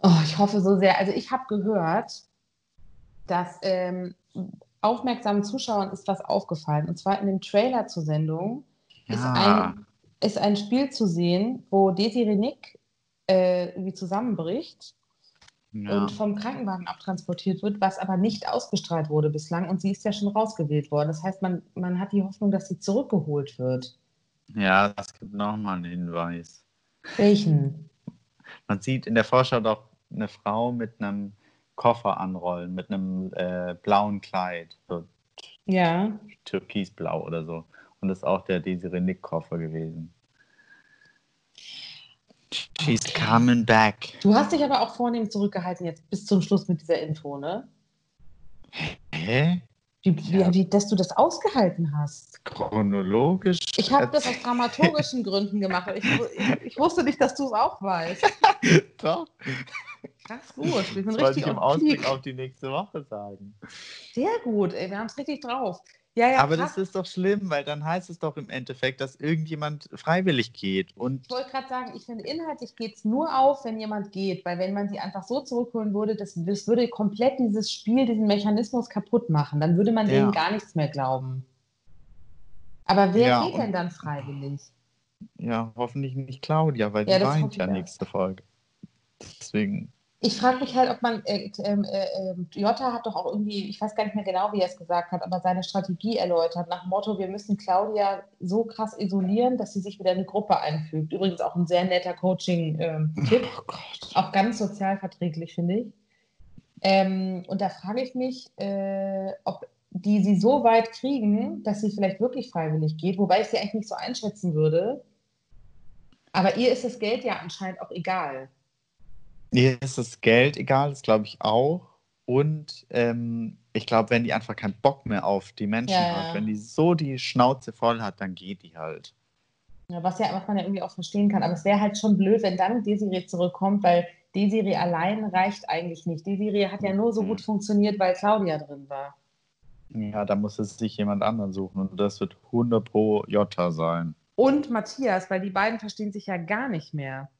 Oh, ich hoffe so sehr. Also ich habe gehört, dass ähm, aufmerksamen Zuschauern ist was aufgefallen. Und zwar in dem Trailer zur Sendung ist, Ja, ein, ist ein Spiel zu sehen, wo Desiree Nick äh, irgendwie zusammenbricht ja. und vom Krankenwagen abtransportiert wird, was aber nicht ausgestrahlt wurde bislang. Und sie ist ja schon rausgewählt worden. Das heißt, man, man hat die Hoffnung, dass sie zurückgeholt wird. ja, das gibt nochmal einen Hinweis. Welchen? Man sieht in der Vorschau doch eine Frau mit einem Koffer anrollen, mit einem äh, blauen Kleid, so Ja. türkisblau oder so. Und das ist auch der Desiree Nick Koffer gewesen. She's Okay. coming back. Du hast dich aber auch vornehm zurückgehalten jetzt bis zum Schluss mit dieser Info, ne? Hä? Wie, Ja. wie, wie, dass du das ausgehalten hast. Chronologisch? Ich habe das aus dramaturgischen Gründen gemacht. Ich, ich, ich wusste nicht, dass du es auch weißt. Doch. Krass gut. Wir sind Das wollte richtig ich im Ausblick auf die nächste Woche sagen. Sehr gut, ey, wir haben es richtig drauf. Ja, ja, Aber krass. das ist doch schlimm, weil dann heißt es doch im Endeffekt, dass irgendjemand freiwillig geht. Und Ich wollte gerade sagen, ich finde, inhaltlich geht es nur auf, wenn jemand geht, weil wenn man sie einfach so zurückholen würde, das, das würde komplett dieses Spiel, diesen Mechanismus kaputt machen. Dann würde man Ja. denen gar nichts mehr glauben. Aber wer Ja, geht denn dann freiwillig? ja, hoffentlich nicht Claudia, weil Ja, die weint ja nächste Folge. Deswegen, Ich frage mich halt, ob man, äh, ähm, äh, ähm, Jota hat doch auch irgendwie, ich weiß gar nicht mehr genau, wie er es gesagt hat, aber seine Strategie erläutert, nach dem Motto, wir müssen Claudia so krass isolieren, dass sie sich wieder in eine Gruppe einfügt. Übrigens auch ein sehr netter Coaching-Tipp. oh Gott. auch ganz sozialverträglich, finde ich. Ähm, und da frage ich mich, äh, ob die sie so weit kriegen, dass sie vielleicht wirklich freiwillig geht, wobei ich sie eigentlich nicht so einschätzen würde. Aber ihr ist das Geld ja anscheinend auch egal. Ihr ist das Geld egal, das glaube ich auch. Und ähm, ich glaube, wenn die einfach keinen Bock mehr auf die Menschen Ja, ja. hat, wenn die so die Schnauze voll hat, dann geht die halt. Ja, was, ja, was man ja irgendwie auch verstehen kann. Aber es wäre halt schon blöd, wenn dann Desiree zurückkommt, weil Desiree allein reicht eigentlich nicht. Desiree hat ja nur so gut funktioniert, weil Claudia drin war. Ja, da muss es sich jemand anderen suchen und das wird 100 pro Jota sein. und Matthias, weil die beiden verstehen sich ja gar nicht mehr.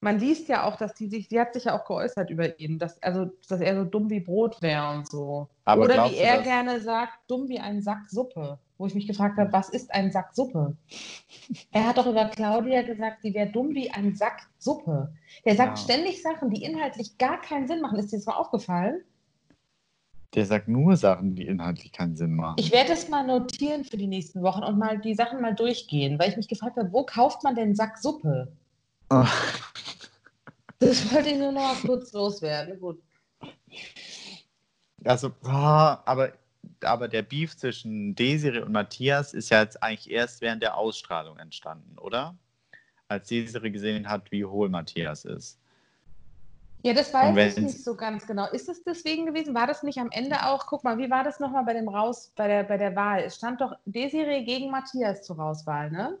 Man liest ja auch, dass die sich, die hat sich ja auch geäußert über ihn, dass, also, dass er so dumm wie Brot wäre und so. Aber Oder wie er dass- gerne sagt, dumm wie ein Sack Suppe. Wo ich mich gefragt habe, was ist ein Sack Suppe? Er hat doch über Claudia gesagt, die wäre dumm wie ein Sack Suppe. Der sagt Ja. ständig Sachen, die inhaltlich gar keinen Sinn machen. Ist dir das mal aufgefallen? Der sagt nur Sachen, die inhaltlich keinen Sinn machen. Ich werde es mal notieren für die nächsten Wochen und mal die Sachen mal durchgehen, weil ich mich gefragt habe, wo kauft man denn Sack Suppe? Oh. Das wollte ich nur noch kurz loswerden. Gut. Also, ah, aber, aber der Beef zwischen Desiree und Matthias ist ja jetzt eigentlich erst während der Ausstrahlung entstanden, oder? Als Desiree gesehen hat, wie hohl Matthias ist. Ja, das weiß wenn ich nicht so ganz genau. Ist es deswegen gewesen? War das nicht am Ende auch? Guck mal, wie war das nochmal bei dem Raus, bei der, bei der Wahl? Es stand doch Desiree gegen Matthias zur Rauswahl, ne?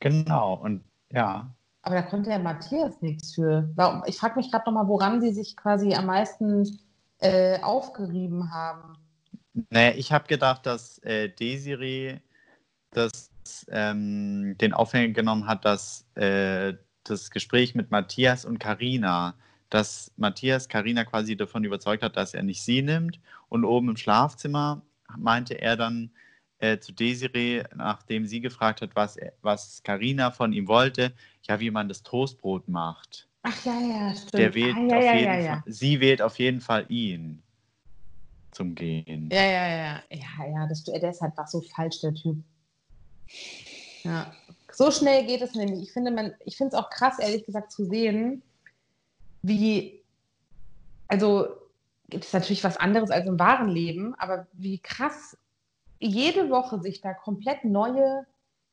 Genau, und ja. Aber da konnte ja Matthias nichts für. Ich frage mich gerade nochmal, woran sie sich quasi am meisten äh, aufgerieben haben. Nee, ich habe gedacht, dass äh, Desiree das, ähm, den Aufhänger genommen hat, dass äh, das Gespräch mit Matthias und Karina, dass Matthias Karina quasi davon überzeugt hat, dass er nicht sie nimmt. Und oben im Schlafzimmer meinte er dann äh, zu Desiree, nachdem sie gefragt hat, was, was Karina von ihm wollte, ja, wie man das Toastbrot macht. Ach ja, ja, stimmt. Der wählt ah, ja, auf ja, jeden ja, Fall, sie wählt auf jeden Fall ihn zum Gehen. Ja, ja, ja. Ja, ja, das, der ist halt einfach so falsch, der Typ. Ja. So schnell geht es nämlich. Ich finde man, ich finde es auch krass, ehrlich gesagt, zu sehen, wie, also, das ist natürlich was anderes als im wahren Leben, aber wie krass jede Woche sich da komplett neue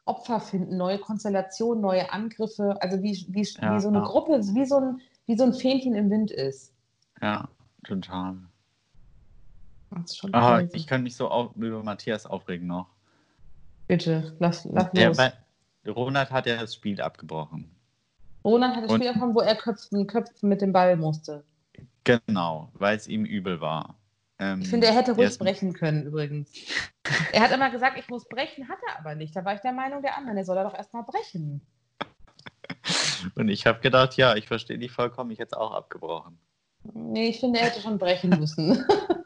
Opfer finden, neue Konstellationen, neue Angriffe, also wie, wie, Ja. wie so eine Gruppe, wie so ein, wie so ein Fähnchen im Wind ist. Ja, total. Crazy. ich kann mich so auf, über Matthias aufregen noch. Bitte, lass, lass Der, los. Ronald hat ja das Spiel abgebrochen. Roland hat das Und- Spiel davon, wo er köpfen, köpfen mit dem Ball musste. Genau, weil es ihm übel war. Ähm, Ich finde, er hätte ruhig ist- brechen können, übrigens. Er hat immer gesagt, ich muss brechen, hat er aber nicht. Da war ich der Meinung der anderen, er soll er doch erstmal brechen. Und ich habe gedacht, ja, ich verstehe dich vollkommen, ich hätte es auch abgebrochen. Nee, ich finde, er hätte schon brechen müssen.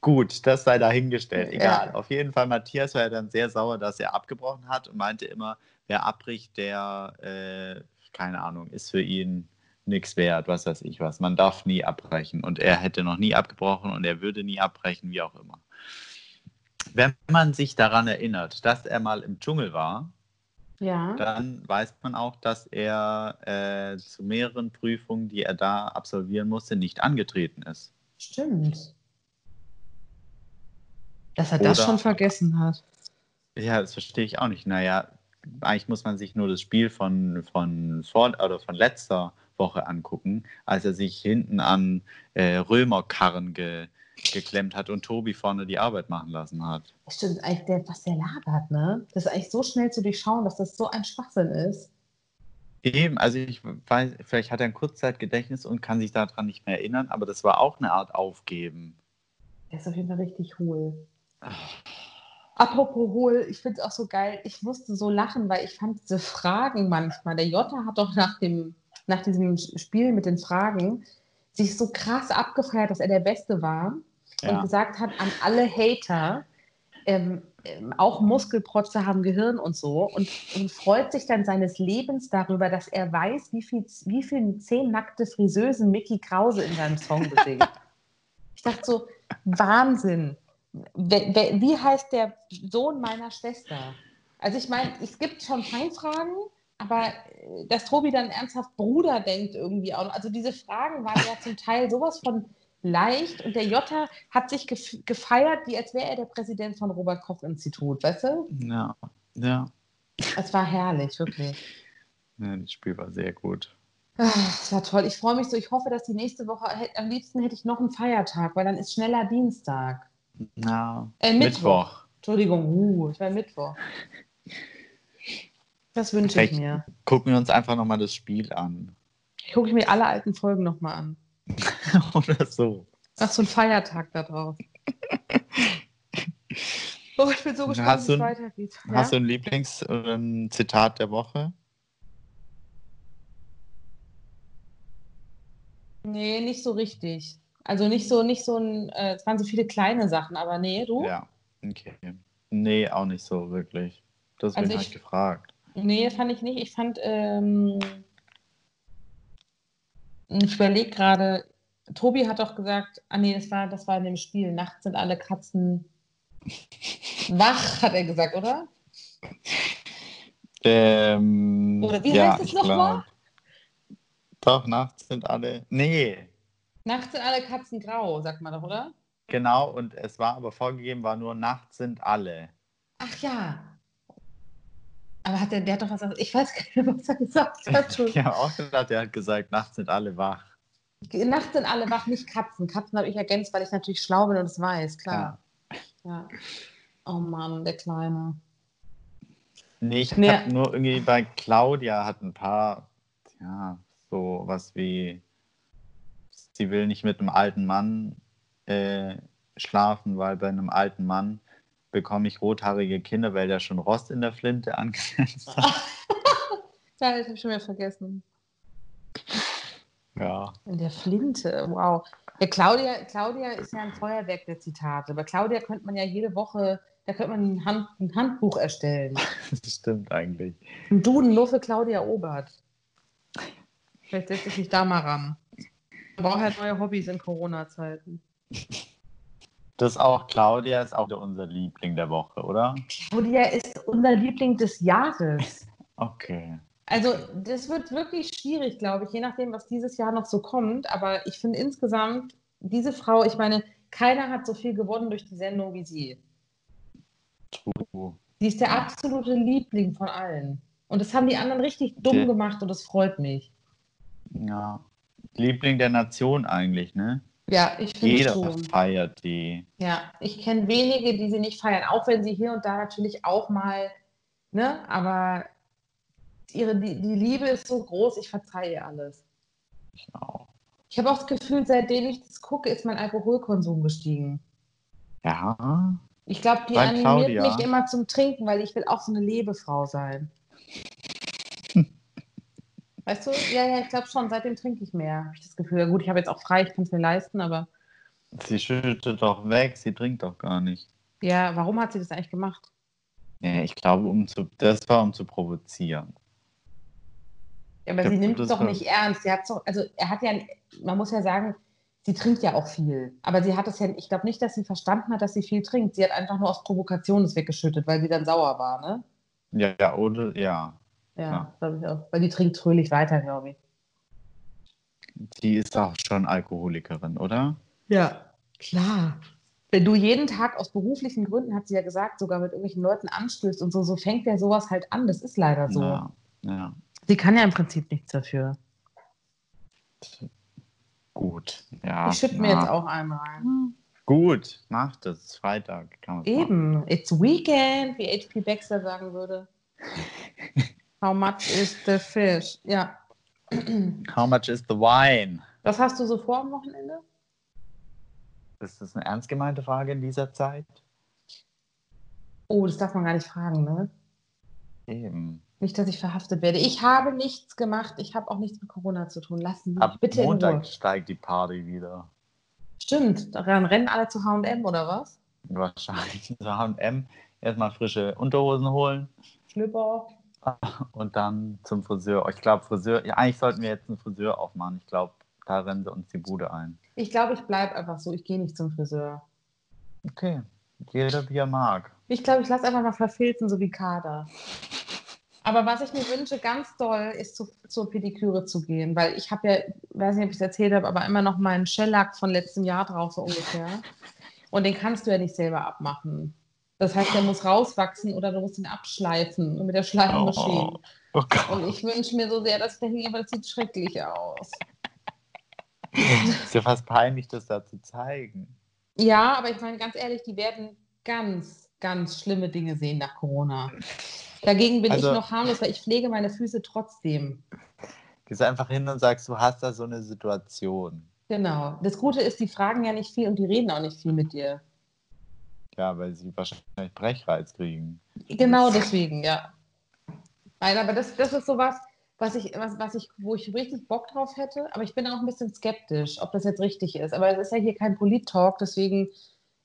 Gut, das sei dahingestellt. Ja. Egal. Auf jeden Fall, Matthias war ja dann sehr sauer, dass er abgebrochen hat und meinte immer, wer abbricht, der, äh, keine Ahnung, ist für ihn nichts wert, was weiß ich was. Man darf nie abbrechen. Und er hätte noch nie abgebrochen und er würde nie abbrechen, wie auch immer. Wenn man sich daran erinnert, dass er mal im Dschungel war, ja. dann weiß man auch, dass er äh, zu mehreren Prüfungen, die er da absolvieren musste, nicht angetreten ist. Stimmt. Dass er das Oder- schon vergessen hat. Ja, das verstehe ich auch nicht. Naja, eigentlich muss man sich nur das Spiel von, von, vor, oder von letzter Woche angucken, als er sich hinten an äh, Römerkarren ge, geklemmt hat und Tobi vorne die Arbeit machen lassen hat. Stimmt, eigentlich der, was der labert, ne? Das ist eigentlich so schnell zu durchschauen, dass das so ein Schwachsinn ist. Eben, also ich weiß, vielleicht hat er ein Kurzzeitgedächtnis und kann sich daran nicht mehr erinnern, aber das war auch eine Art Aufgeben. Der ist auf jeden Fall richtig hohl. Apropos hohl, ich finde es auch so geil. Ich musste so lachen, weil ich fand diese Fragen manchmal. Der Jota hat doch nach, dem, nach diesem Spiel mit den Fragen sich so krass abgefeiert, dass er der Beste war und Ja. gesagt hat an alle Hater, ähm, ähm, auch Muskelprotze haben Gehirn und so und, und freut sich dann seines Lebens darüber, dass er weiß, wie viel, wie viel zehn nackte Friseusen Mickey Krause in seinem Song besingt. ich dachte so, Wahnsinn. Wie heißt der Sohn meiner Schwester? Also ich meine, es gibt schon Feinfragen, aber äh, dass Tobi dann ernsthaft Bruder denkt irgendwie auch. Also diese Fragen waren ja zum Teil sowas von leicht und der Jota hat sich gef gefeiert, wie als wäre er der Präsident von Robert Koch Institut, weißt du? Ja, ja. Es war herrlich, wirklich. ja das Spiel war sehr gut. Ah, Es war toll. Ich freue mich so. Ich hoffe, dass die nächste Woche, am liebsten hätte ich noch einen Feiertag, weil dann ist schneller Dienstag. Ja, Äh, Mittwoch. Mittwoch. Entschuldigung, uh, es war Mittwoch. Das wünsche ich mir. Gucken wir uns einfach nochmal das Spiel an. Gucke ich mir alle alten Folgen nochmal an. Oder so. Ach, so ein Feiertag da drauf. Oh, ich bin so gespannt, Hast wie es du- weitergeht. Ja? Hast du ein Lieblings- oder ein Zitat der Woche? Nee, nicht so richtig. Also nicht so, nicht so ein, äh, es waren so viele kleine Sachen, aber nee, du? Ja, okay. Nee, auch nicht so wirklich. Deswegen Also habe ich- ich gefragt. Nee, fand ich nicht. Ich fand, ähm, ich überlege gerade, Tobi hat doch gesagt, ah nee, das war, das war in dem Spiel, nachts sind alle Katzen wach, hat er gesagt, oder? Ähm, Oder wie ja, heißt es nochmal? Doch, nachts sind alle. Nee, Nachts sind alle Katzen grau, sagt man doch, oder? genau. Und es war aber vorgegeben, war nur nachts sind alle. Ach ja. Aber hat der, der hat doch was, ich weiß gar nicht, was er gesagt hat. Ich habe auch gedacht, er hat gesagt, nachts sind alle wach. Nachts sind alle wach, nicht Katzen. Katzen habe ich ergänzt, weil ich natürlich schlau bin und es weiß, klar. Ja. Oh Mann, der Kleine. Nee, ich Nee. habe nur irgendwie bei Claudia hat ein paar, ja, so was wie, sie will nicht mit einem alten Mann äh, schlafen, weil bei einem alten Mann bekomme ich rothaarige Kinder, weil der schon Rost in der Flinte angesetzt hat. Ja, das habe ich schon wieder vergessen. Ja. In der Flinte, wow. Ja, Claudia, Claudia ist ja ein Feuerwerk der Zitate. Bei Claudia könnte man ja jede Woche, da könnte man ein, Hand, ein Handbuch erstellen. Das stimmt eigentlich. Ein Duden nur für Claudia Obert. Vielleicht setze ich mich da mal ran. Man braucht halt neue Hobbys in Corona-Zeiten. Das auch, Claudia ist auch unser Liebling der Woche, oder? Claudia ist unser Liebling des Jahres. Okay. Also, das wird wirklich schwierig, glaube ich, je nachdem, was dieses Jahr noch so kommt. Aber ich finde insgesamt, diese Frau, ich meine, keiner hat so viel gewonnen durch die Sendung wie sie. True. Sie ist der absolute Liebling von allen. Und das haben die anderen richtig dumm gemacht und das freut mich. Ja. Liebling der Nation eigentlich, ne? Ja, ich finde Jeder schon. feiert die. Ja, ich kenne wenige, die sie nicht feiern, auch wenn sie hier und da natürlich auch mal, ne, aber ihre, die, die Liebe ist so groß, ich verzeihe ihr alles. Ich auch. Ich habe auch das Gefühl, seitdem ich das gucke, ist mein Alkoholkonsum gestiegen. Ja. Ich glaube, die Bei animiert Claudia. mich immer zum Trinken, weil ich will auch so eine Lebefrau sein. Weißt du? Ja, ja, ich glaube schon. Seitdem trinke ich mehr, habe ich das Gefühl. Ja, gut, ich habe jetzt auch frei, ich kann es mir leisten, aber Sie schüttet doch weg, sie trinkt doch gar nicht. ja, warum hat sie das eigentlich gemacht? Ja, ich glaube, um zu, das war um zu provozieren. Ja, aber Ja, sie nimmt es doch war- nicht ernst. Sie hat's doch, also er hat ja, man muss ja sagen, sie trinkt ja auch viel. Aber sie hat es ja, ich glaube nicht, dass sie verstanden hat, dass sie viel trinkt. Sie hat einfach nur aus Provokation es weggeschüttet, weil sie dann sauer war, ne? Ja, ja, oder? Ja. Ja, glaube ich auch. Weil die trinkt fröhlich weiter, glaube ich. Die ist auch schon Alkoholikerin, oder? Ja, klar. Wenn du jeden Tag aus beruflichen Gründen, hat sie ja gesagt, sogar mit irgendwelchen Leuten anstößt und so, so fängt ja sowas halt an. Das ist leider so. Ja. ja. Sie kann ja im Prinzip nichts dafür. Gut. Ja. ich schütte mir jetzt auch einen rein. Gut, macht es. Freitag kann man Eben, it's weekend, wie H.P. Baxter sagen würde. How much is the fish? Ja. How much is the wine? Was hast du so vor am Wochenende? Ist das eine ernst gemeinte Frage in dieser Zeit? Oh, das darf man gar nicht fragen, ne? Eben. Nicht, dass ich verhaftet werde. Ich habe nichts gemacht. Ich habe auch nichts mit Corona zu tun. Lassen Sie mich bitte in Ruhe. Montag steigt die Party wieder. Stimmt, dann rennen alle zu H&M oder was? Wahrscheinlich. So H&M erstmal frische Unterhosen holen Schlüpper. und dann zum Friseur. Ich glaube, Friseur, ja, eigentlich sollten wir jetzt einen Friseur aufmachen. Ich glaube, da rennen sie uns die Bude ein. Ich glaube, ich bleibe einfach so. Ich gehe nicht zum Friseur. Okay, jeder wie er mag. Ich glaube, ich lasse einfach mal verfilzen, so wie Kader. Aber was ich mir wünsche, ganz doll, ist zu, zur Pediküre zu gehen, weil ich habe ja, weiß nicht, ob ich es erzählt habe, aber immer noch meinen Shellack von letztem Jahr drauf, so ungefähr. Und den kannst du ja nicht selber abmachen. Das heißt, der muss rauswachsen oder du musst ihn abschleifen mit der Schleifmaschine. Oh Gott. Und ich wünsche mir so sehr, dass ich da hingehe, weil das sieht schrecklich aus. Ist ja fast peinlich, das da zu zeigen. Ja, aber ich meine, ganz ehrlich, die werden ganz, ganz schlimme Dinge sehen nach Corona. Dagegen bin Also- ich noch harmlos, weil ich pflege meine Füße trotzdem. Gehst einfach hin und sagst, du hast da so eine Situation. Genau. Das Gute ist, die fragen ja nicht viel und die reden auch nicht viel mit dir. Ja, weil sie wahrscheinlich Brechreiz kriegen. Genau deswegen, ja. Nein, aber das, das ist sowas, was ich, was, was ich, wo ich richtig Bock drauf hätte, aber ich bin auch ein bisschen skeptisch, ob das jetzt richtig ist. Aber es ist ja hier kein Polit-Talk, deswegen,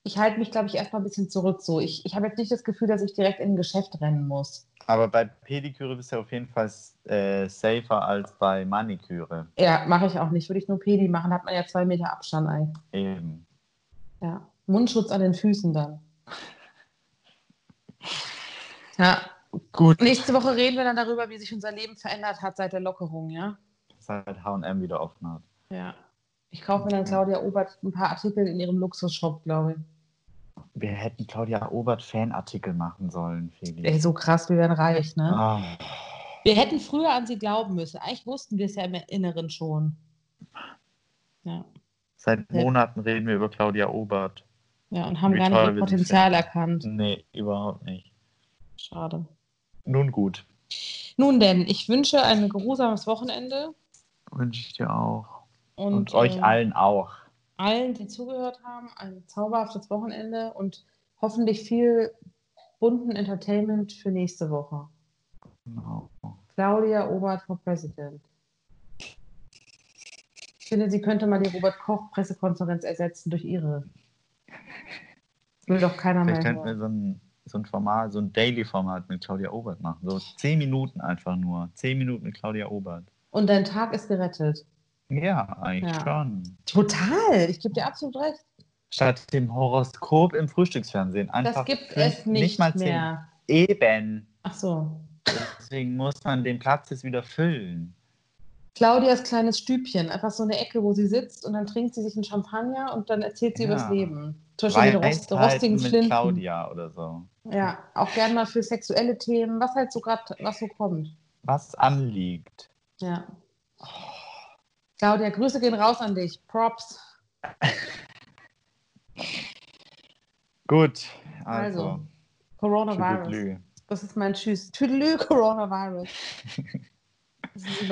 ich halte mich, glaube ich, erstmal ein bisschen zurück so. Ich, ich habe jetzt nicht das Gefühl, dass ich direkt in ein Geschäft rennen muss. Aber bei Pediküre bist du auf jeden Fall äh, safer als bei Maniküre. Ja, mache ich auch nicht. Würde ich nur Pedi machen, hat man ja zwei Meter Abstand. Ey. Eben. Ja. Mundschutz an den Füßen dann. Ja. Gut. Nächste Woche reden wir dann darüber, wie sich unser Leben verändert hat seit der Lockerung, ja? Seit HM wieder offen hat. Ja. Ich kaufe mir dann Claudia Obert ein paar Artikel in ihrem Luxusshop, glaube ich. Wir hätten Claudia Obert Fanartikel machen sollen, Felix. Ey, so krass, wir werden reich, ne? Ah, Wir hätten früher an sie glauben müssen. Eigentlich wussten wir es ja im Inneren schon. Ja, seit. Monaten reden wir über Claudia Obert. Ja und haben Wie gar nicht ihr Potenzial erkannt. Nee, überhaupt nicht. Schade. Nun gut, Nun denn, ich wünsche ein geruhsames Wochenende wünsche ich dir auch. und, Und, euch äh, allen auch. allen, die zugehört haben, ein zauberhaftes Wochenende und hoffentlich viel bunten Entertainment für nächste Woche. Genau. Claudia Obert for President. Ich finde, sie könnte mal die Robert-Koch-Pressekonferenz ersetzen durch ihre. Will doch keiner mehr Vielleicht könnten wir so ein, so ein Format, so ein Daily-Format mit Claudia Obert machen. So zehn Minuten einfach nur. Zehn Minuten mit Claudia Obert. Und dein Tag ist gerettet. Ja, eigentlich Ja. schon. Total, ich gebe dir absolut recht. Statt dem Horoskop im Frühstücksfernsehen. Einfach Das gibt es nicht, mal zehn. mehr. Eben. Ach so. Deswegen muss man den Platz jetzt wieder füllen. Claudias kleines Stübchen, einfach so eine Ecke, wo sie sitzt und dann trinkt sie sich einen Champagner und dann erzählt sie Ja. übers Leben. Zum Beispiel mit rost, rostigen mit Flinten. Claudia oder so. Ja, auch gerne mal für sexuelle Themen, was halt so gerade, was so kommt. Was anliegt. Ja. Claudia, Grüße gehen raus an dich. Props. Gut, Also, also. Coronavirus. Tüdelü. Das ist mein Tschüss. Tüdelü, Coronavirus. Das ist